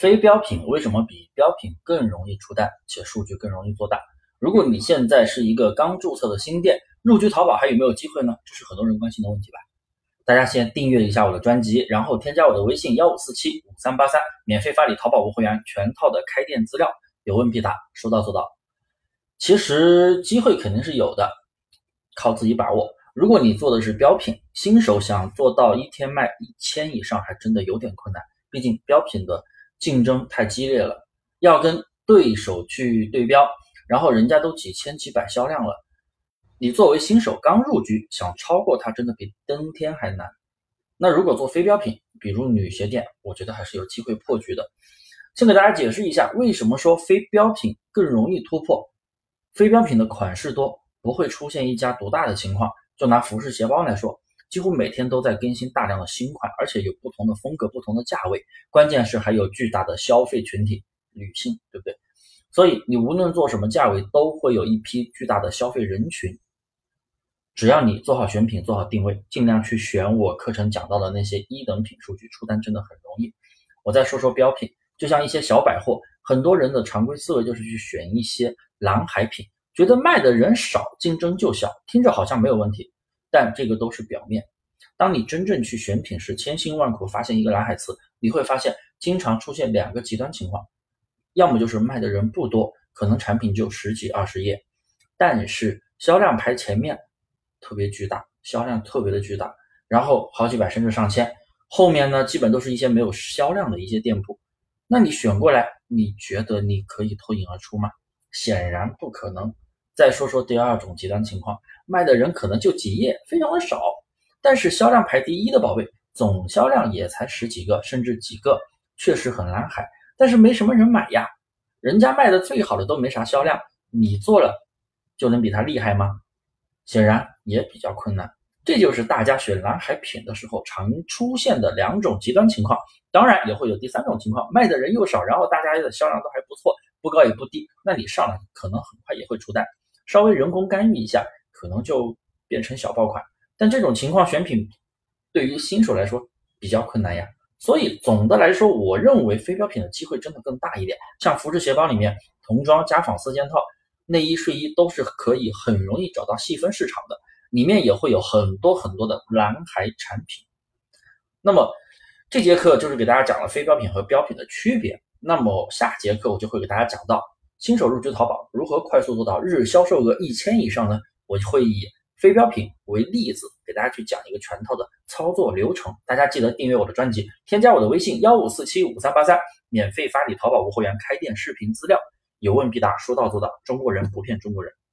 非标品为什么比标品更容易出单，且数据更容易做大？如果你现在是一个刚注册的新店，入局淘宝还有没有机会呢？这是很多人关心的问题吧？大家先订阅一下我的专辑，然后添加我的微信幺五四七五三八三，免费发你淘宝无会员全套的开店资料，有问必答，说到做到。其实机会肯定是有的，靠自己把握。如果你做的是标品，新手想做到一天卖一千以上，还真的有点困难。毕竟标品的竞争太激烈了，要跟对手去对标，然后人家都几千几百销量了，你作为新手刚入局，想超过他，真的比登天还难。那如果做非标品，比如女鞋店，我觉得还是有机会破局的。先给大家解释一下，为什么说非标品更容易突破？非标品的款式多，不会出现一家独大的情况。就拿服饰鞋包来说，几乎每天都在更新大量的新款，而且有不同的风格、不同的价位，关键是还有巨大的消费群体，女性，对不对？所以你无论做什么价位，都会有一批巨大的消费人群。只要你做好选品、做好定位，尽量去选我课程讲到的那些一等品数据，出单真的很容易。我再说说标品，就像一些小百货，很多人的常规思维就是去选一些蓝海品。觉得卖的人少，竞争就小，听着好像没有问题，但这个都是表面。当你真正去选品时，千辛万苦发现一个蓝海词，你会发现经常出现两个极端情况：要么就是卖的人不多，可能产品就十几二十页，但是销量排前面特别巨大，销量特别的巨大，然后好几百甚至上千，后面呢基本都是一些没有销量的一些店铺。那你选过来，你觉得你可以脱颖而出吗？显然不可能。再说说第二种极端情况，卖的人可能就几页，非常的少，但是销量排第一的宝贝，总销量也才十几个，甚至几个，确实很蓝海，但是没什么人买呀。人家卖的最好的都没啥销量，你做了就能比他厉害吗？显然也比较困难。这就是大家选蓝海品的时候常出现的两种极端情况。当然也会有第三种情况，卖的人又少，然后大家的销量都还不错。不高也不低，那你上来可能很快也会出单，稍微人工干预一下，可能就变成小爆款。但这种情况选品对于新手来说比较困难呀。所以总的来说，我认为非标品的机会真的更大一点。像服饰鞋包里面，童装、家纺四件套、内衣、睡衣都是可以很容易找到细分市场的，里面也会有很多很多的蓝海产品。那么这节课就是给大家讲了非标品和标品的区别。那么下节课我就会给大家讲到新手入局淘宝如何快速做到日销售额一千以上呢？我会以非标品为例子给大家去讲一个全套的操作流程。大家记得订阅我的专辑，添加我的微信幺五四七五三八三，免费发你淘宝无货源开店视频资料，有问必答，说到做到，中国人不骗中国人。